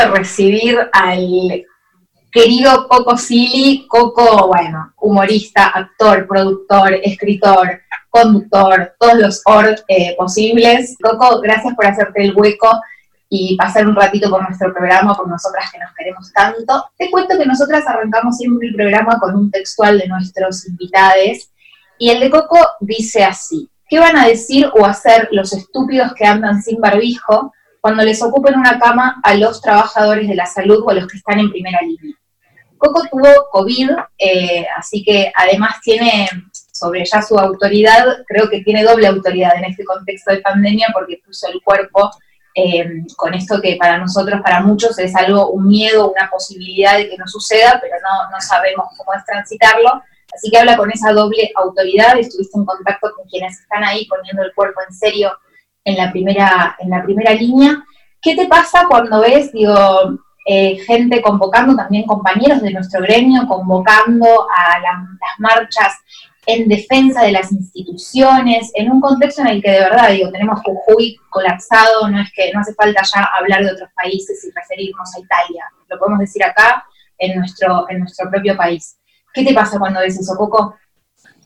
de recibir al querido Coco Silly, Coco, bueno, humorista, actor, productor, escritor, conductor, todos los OR eh, posibles. Coco, gracias por hacerte el hueco y pasar un ratito por nuestro programa, por nosotras que nos queremos tanto. Te cuento que nosotras arrancamos siempre el programa con un textual de nuestros invitados y el de Coco dice así, ¿qué van a decir o hacer los estúpidos que andan sin barbijo cuando les ocupen una cama a los trabajadores de la salud o a los que están en primera línea? Coco tuvo COVID, eh, así que además tiene sobre ya su autoridad, creo que tiene doble autoridad en este contexto de pandemia porque puso el cuerpo eh, con esto que para nosotros, para muchos, es algo, un miedo, una posibilidad de que no suceda, pero no, no sabemos cómo es transitarlo. Así que habla con esa doble autoridad, estuviste en contacto con quienes están ahí poniendo el cuerpo en serio en la primera, en la primera línea. ¿Qué te pasa cuando ves, digo, eh, gente convocando, también compañeros de nuestro gremio, convocando a las marchas en defensa de las instituciones, en un contexto en el que de verdad, digo, tenemos Jujuy colapsado, no es que no hace falta ya hablar de otros países y referirnos a Italia, lo podemos decir acá en nuestro, en nuestro propio país. ¿Qué te pasa cuando ves eso, Coco?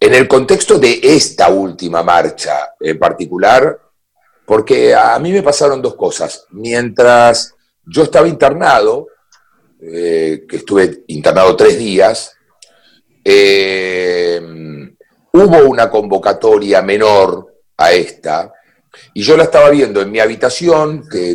En el contexto de esta última marcha en particular, porque a mí me pasaron dos cosas. Mientras yo estaba internado, eh, que estuve internado tres días, eh, hubo una convocatoria menor a esta, y yo la estaba viendo en mi habitación, que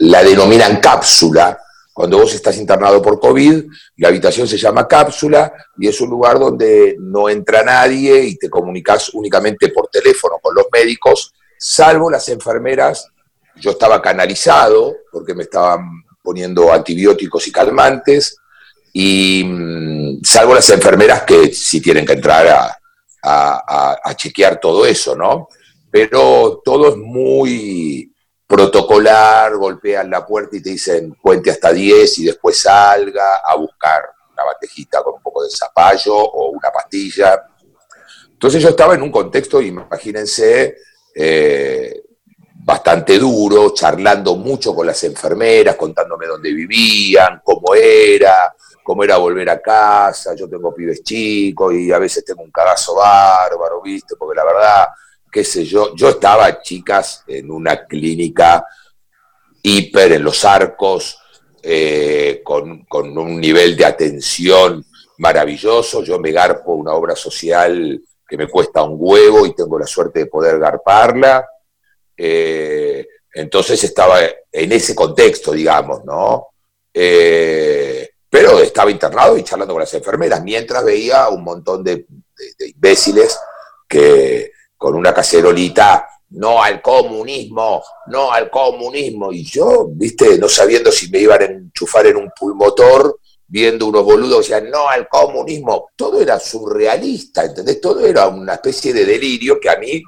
la denominan cápsula, cuando vos estás internado por COVID, la habitación se llama cápsula y es un lugar donde no entra nadie y te comunicas únicamente por teléfono con los médicos, salvo las enfermeras. Yo estaba canalizado porque me estaban poniendo antibióticos y calmantes, y mm, salvo las enfermeras que sí tienen que entrar a, chequear todo eso, ¿no? Pero todo es muy protocolar, golpean la puerta y te dicen cuente hasta 10 y después salga a buscar una bandejita con un poco de zapallo o una pastilla. Entonces yo estaba en un contexto, imagínense, eh, bastante duro, charlando mucho con las enfermeras, contándome dónde vivían, cómo era, cómo era volver a casa, yo tengo pibes chicos y a veces tengo un cagazo bárbaro, ¿viste? Porque la verdad, qué sé yo, yo estaba, chicas, en una clínica hiper en los arcos, eh, con, con, un nivel de atención maravilloso, yo me garpo una obra social que me cuesta un huevo y tengo la suerte de poder garparla. Eh, entonces estaba en ese contexto, digamos, ¿no? Eh, pero estaba internado y charlando con las enfermeras, mientras veía un montón de, imbéciles que con una cacerolita, no al comunismo, no al comunismo, y yo, viste, no sabiendo si me iban a enchufar en un pulmotor, viendo unos boludos que decían, no al comunismo, todo era surrealista, ¿entendés? Todo era una especie de delirio que a mí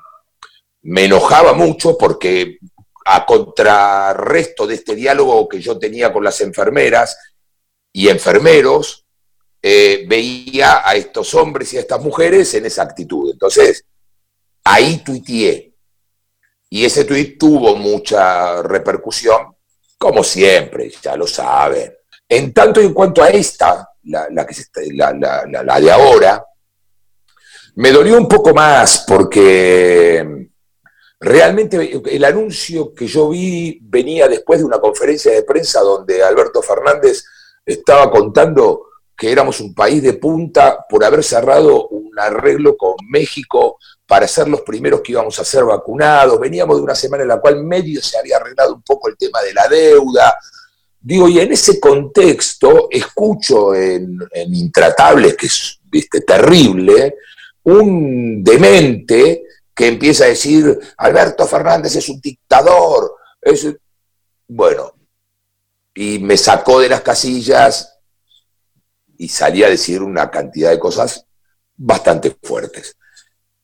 me enojaba mucho porque a contrarresto de este diálogo que yo tenía con las enfermeras, y enfermeros, eh, veía a estos hombres y a estas mujeres en esa actitud. Entonces, ahí tuiteé. Y ese tuit tuvo mucha repercusión, como siempre, ya lo saben. En tanto y en cuanto a esta, la, que la, la de ahora, me dolió un poco más porque realmente el anuncio que yo vi venía después de una conferencia de prensa donde Alberto Fernández estaba contando que éramos un país de punta por haber cerrado arreglo con México para ser los primeros que íbamos a ser vacunados. Veníamos de una semana en la cual medio se había arreglado un poco el tema de la deuda. Digo, y en ese contexto escucho en, Intratables, que es ¿viste? terrible, un demente que empieza a decir, Alberto Fernández es un dictador. Es... Bueno, y me sacó de las casillas y salí a decir una cantidad de cosas bastante fuertes.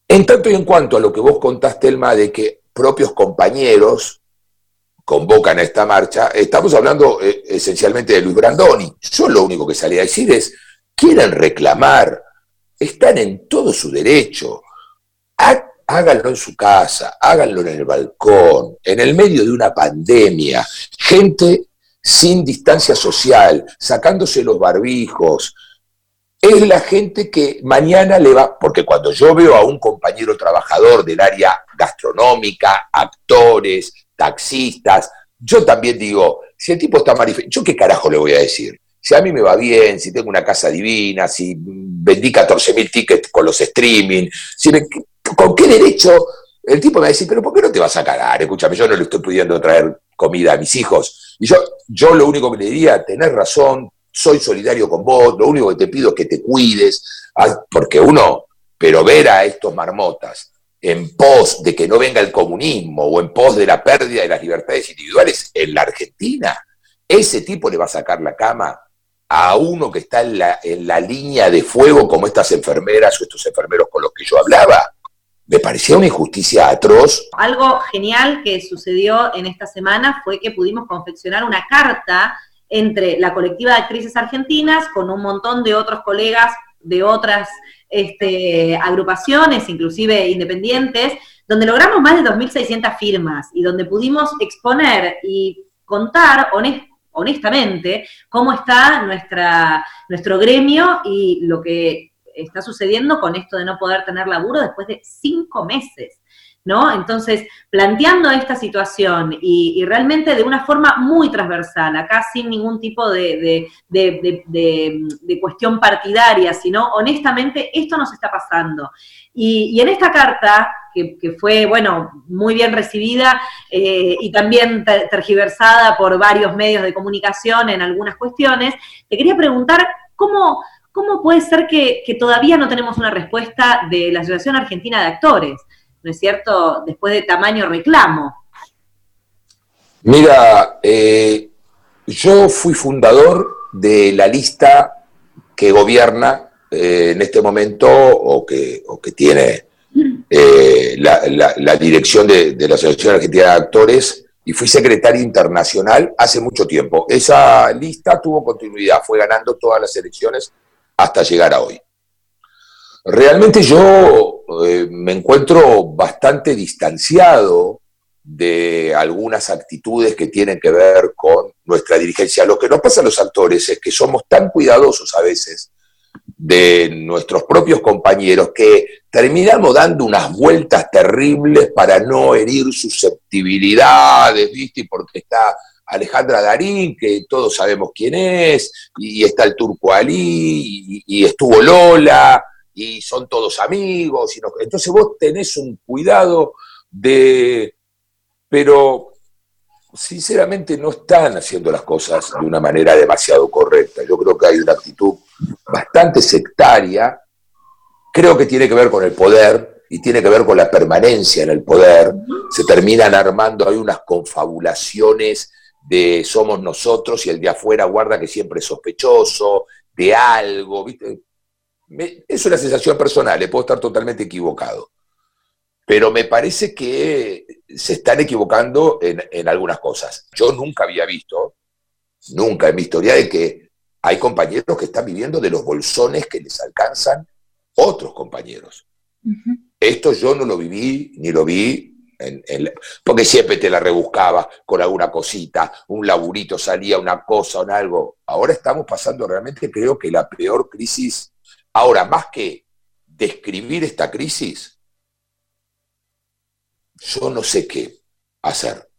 En tanto y en cuanto a lo que vos contaste, Elma, de que propios compañeros convocan a esta marcha, estamos hablando eh, esencialmente de Luis Brandoni. Yo lo único que salí a decir es, quieren reclamar, están en todo su derecho, háganlo en su casa, háganlo en el balcón, en el medio de una pandemia. Gente sin distancia social, sacándose los barbijos. Es la gente que mañana le va, porque cuando yo veo a un compañero trabajador del área gastronómica, actores, taxistas, yo también digo, si el tipo está manifestando, ¿yo qué carajo le voy a decir? Si a mí me va bien, si tengo una casa divina, si vendí 14 mil tickets con los streaming, si ¿con qué derecho el tipo me va a decir, pero ¿por qué no te vas a cagar? Escúchame, yo no le estoy pudiendo traer comida a mis hijos. Y yo, yo lo único que le diría, tenés razón, soy solidario con vos, lo único que te pido es que te cuides, porque uno, pero ver a estos marmotas en pos de que no venga el comunismo o en pos de la pérdida de las libertades individuales en la Argentina, ese tipo le va a sacar la cama a uno que está en la, en la línea de fuego como estas enfermeras o estos enfermeros con los que yo hablaba. Me parecía una injusticia atroz. Algo genial que sucedió en esta semana fue que pudimos confeccionar una carta entre la colectiva de actrices argentinas con un montón de otros colegas de otras este, agrupaciones, inclusive independientes, donde logramos más de 2.600 firmas y donde pudimos exponer y contar honestamente cómo está nuestra, nuestro gremio y lo que está sucediendo con esto de no poder tener laburo después de cinco meses. ¿No? Entonces, planteando esta situación y, realmente de una forma muy transversal, acá sin ningún tipo de, cuestión partidaria, sino honestamente esto nos está pasando. Y, en esta carta, que, fue, bueno, muy bien recibida eh, y también tergiversada por varios medios de comunicación en algunas cuestiones, te quería preguntar cómo... ¿Cómo puede ser que todavía no tenemos una respuesta de la Asociación Argentina de Actores? ¿No es cierto?, después de tamaño reclamo. Mira, eh, yo fui fundador de la lista que gobierna eh, en este momento o que, tiene eh, la, dirección de, de, la Asociación Argentina de Actores y fui secretario internacional hace mucho tiempo. Esa lista tuvo continuidad, fue ganando todas las elecciones hasta llegar a hoy. Realmente yo eh, me encuentro bastante distanciado de algunas actitudes que tienen que ver con nuestra dirigencia. Lo que nos pasa a los actores es que somos tan cuidadosos a veces de nuestros propios compañeros que terminamos dando unas vueltas terribles para no herir susceptibilidades, ¿viste? Porque está Alejandra Darín, que todos sabemos quién es, y está el Turco Ali, y estuvo Lola, y son todos amigos. Entonces vos tenés un cuidado de... Pero sinceramente no están haciendo las cosas de una manera demasiado correcta. Yo creo que hay una actitud bastante sectaria, creo que tiene que ver con el poder y tiene que ver con la permanencia en el poder. Se terminan armando, hay unas confabulaciones de somos nosotros y el de afuera guarda que siempre es sospechoso de algo, ¿viste? Es una sensación personal, puedo estar totalmente equivocado. Pero me parece que se están equivocando en, algunas cosas. Yo nunca había visto, nunca en mi historia, de que hay compañeros que están viviendo de los bolsones que les alcanzan otros compañeros. Esto yo no lo viví, ni lo vi porque siempre te la rebuscaba con alguna cosita, un laburito salía, una cosa o algo. Ahora estamos pasando realmente, creo que la peor crisis Ahora, más que describir esta crisis, yo no sé qué hacer.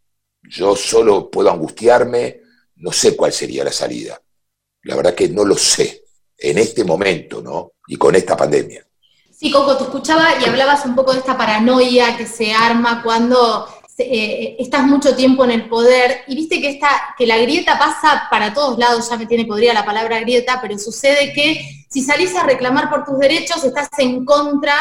Yo solo puedo angustiarme, no sé cuál sería la salida. La verdad que no lo sé en este momento, ¿no? Y con esta pandemia. Sí, Coco, te escuchaba y hablabas un poco de esta paranoia que se arma cuando eh, estás mucho tiempo en el poder y viste que, esta, que la grieta pasa para todos lados, ya me tiene podrida la palabra grieta, pero sucede que si salís a reclamar por tus derechos estás en contra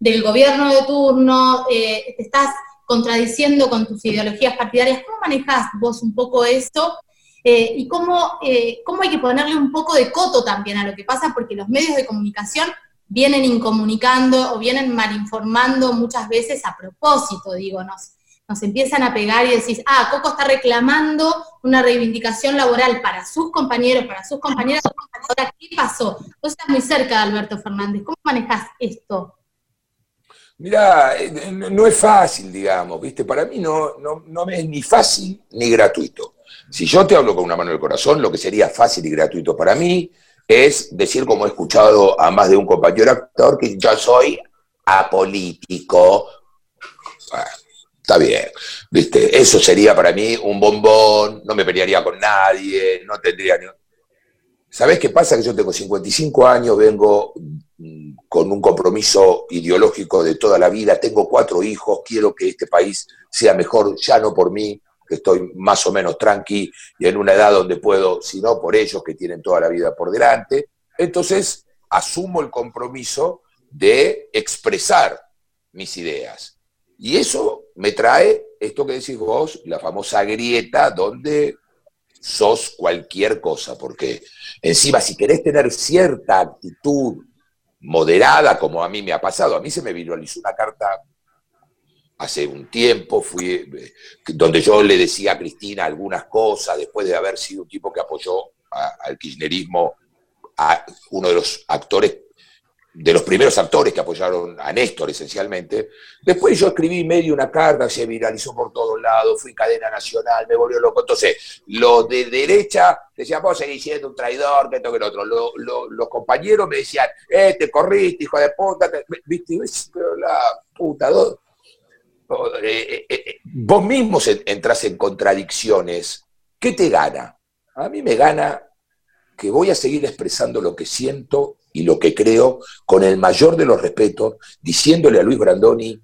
del gobierno de turno, eh, te estás contradiciendo con tus ideologías partidarias. ¿Cómo manejas vos un poco esto? Eh, y cómo, cómo hay que ponerle un poco de coto también a lo que pasa, porque los medios de comunicación vienen incomunicando o vienen malinformando muchas veces a propósito, digo, nos, nos empiezan a pegar y decís, ah, Coco está reclamando una reivindicación laboral para sus compañeros, para sus compañeras. ¿qué pasó? Vos estás muy cerca de Alberto Fernández, ¿cómo manejas esto? Mira, no es fácil, digamos, ¿viste? Para mí no, no, no es ni fácil ni gratuito. Si yo te hablo con una mano en el corazón, lo que sería fácil y gratuito para mí es decir, como he escuchado a más de un compañero actor, que yo soy apolítico. está bien, ¿viste? Eso sería para mí un bombón, no me pelearía con nadie, no tendría ni... ¿Sabés qué pasa? Que yo tengo 55 años, vengo mm, con un compromiso ideológico de toda la vida, tengo cuatro hijos, quiero que este país sea mejor, ya no por mí, que estoy más o menos tranqui y en una edad donde puedo, sino por ellos que tienen toda la vida por delante. Entonces, asumo el compromiso de expresar mis ideas. Y eso me trae esto que decís vos, la famosa grieta donde sos cualquier cosa, porque encima si querés tener cierta actitud moderada, como a mí me ha pasado, a mí se me viralizó una carta hace un tiempo, fui, eh, donde yo le decía a Cristina algunas cosas, después de haber sido un tipo que apoyó al kirchnerismo, a uno de los actores, de los primeros actores que apoyaron a Néstor esencialmente. Después yo escribí medio una carta, se viralizó por todos lados, fui cadena nacional, me volvió loco. Entonces, los de derecha decían, vos seguís siendo un traidor, que esto, que el otro. los compañeros me decían, eh, te corriste, hijo de puta, viste, pero la puta, eh, vos mismos entras en contradicciones. ¿Qué te gana? A mí me gana que voy a seguir expresando lo que siento y lo que creo con el mayor de los respetos, diciéndole a Luis Brandoni,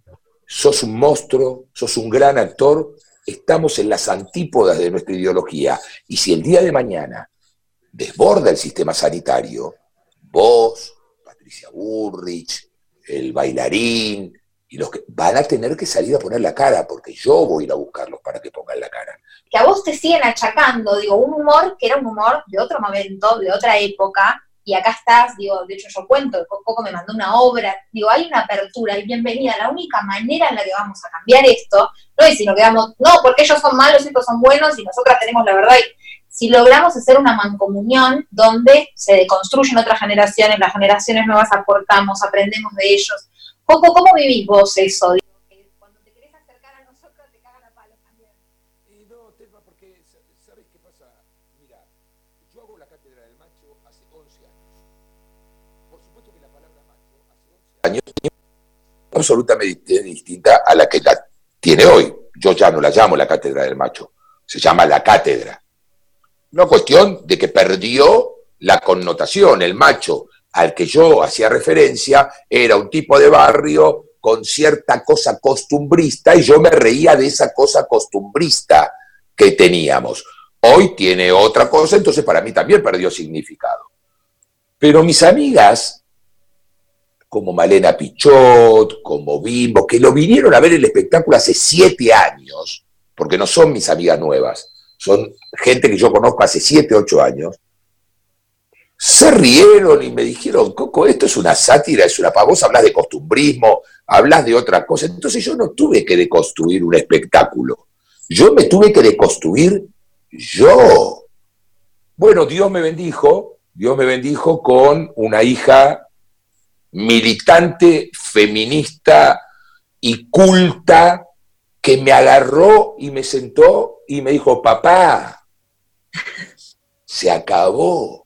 sos un monstruo, sos un gran actor, estamos en las antípodas de nuestra ideología. Y si el día de mañana desborda el sistema sanitario, vos, Patricia Burrich, el bailarín, y los que van a tener que salir a poner la cara, porque yo voy a ir a buscarlos para que pongan la cara. Que a vos te siguen achacando, digo, un humor que era un humor de otro momento, de otra época, y acá estás, digo, de hecho yo cuento, Coco me mandó una obra, digo, hay una apertura, y bienvenida, la única manera en la que vamos a cambiar esto, no es si nos quedamos, no, porque ellos son malos estos son buenos y nosotras tenemos la verdad, y si logramos hacer una mancomunión donde se deconstruyen otras generaciones, las generaciones nuevas aportamos, aprendemos de ellos, Coco, ¿cómo vivís vos eso? Cuando te querés acercar a nosotros te cagan a palos también. No, Telma, porque, ¿sabes qué pasa? Mira, yo hago la cátedra del macho hace 11 años. Por supuesto que la palabra macho hace 11 años absolutamente distinta a la que la tiene hoy. Yo ya no la llamo la cátedra del macho, se llama la cátedra. Una cuestión de que perdió la connotación, el macho al que yo hacía referencia era un tipo de barrio con cierta cosa costumbrista y yo me reía de esa cosa costumbrista que teníamos. Hoy tiene otra cosa, entonces para mí también perdió significado. Pero mis amigas, como Malena Pichot, como Bimbo, que lo vinieron a ver el espectáculo hace siete años, porque no son mis amigas nuevas, son gente que yo conozco hace siete, ocho años, se rieron y me dijeron, Coco, esto es una sátira, es una pavosa, hablas de costumbrismo, hablas de otra cosa. Entonces yo no tuve que deconstruir un espectáculo, yo me tuve que deconstruir yo. Bueno, Dios me bendijo, Dios me bendijo con una hija militante, feminista y culta que me agarró y me sentó y me dijo, papá, se acabó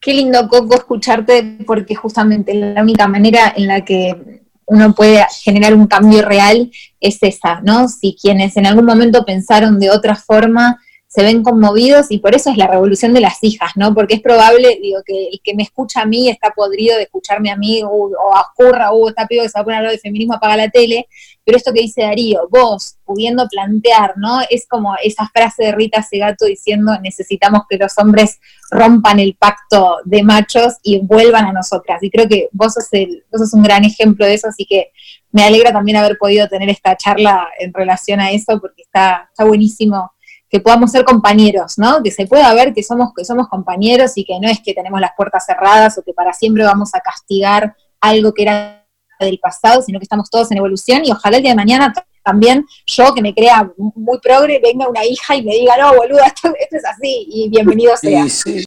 Qué lindo, Coco, escucharte, porque justamente la única manera en la que uno puede generar un cambio real es esa, ¿no? Si quienes en algún momento pensaron de otra forma se ven conmovidos y por eso es la revolución de las hijas, ¿no? Porque es probable, digo, que el que me escucha a mí está podrido de escucharme a mí, o, ocurra, o está pido que se va a poner a hablar de feminismo, apaga la tele, pero esto que dice Darío, vos pudiendo plantear, ¿no? Es como esa frase de Rita Segato diciendo necesitamos que los hombres rompan el pacto de machos y vuelvan a nosotras. Y creo que vos sos, el, vos sos un gran ejemplo de eso, así que me alegra también haber podido tener esta charla en relación a eso, porque está, está buenísimo que podamos ser compañeros, ¿no? Que se pueda ver que somos, que somos compañeros y que no es que tenemos las puertas cerradas o que para siempre vamos a castigar algo que era del pasado, sino que estamos todos en evolución y ojalá el día de mañana también yo que me crea muy progre, venga una hija y me diga, no, boluda, esto, es así, y bienvenido sea.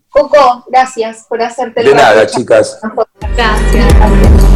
Coco, gracias por hacerte el De nada, chicas. Gracias.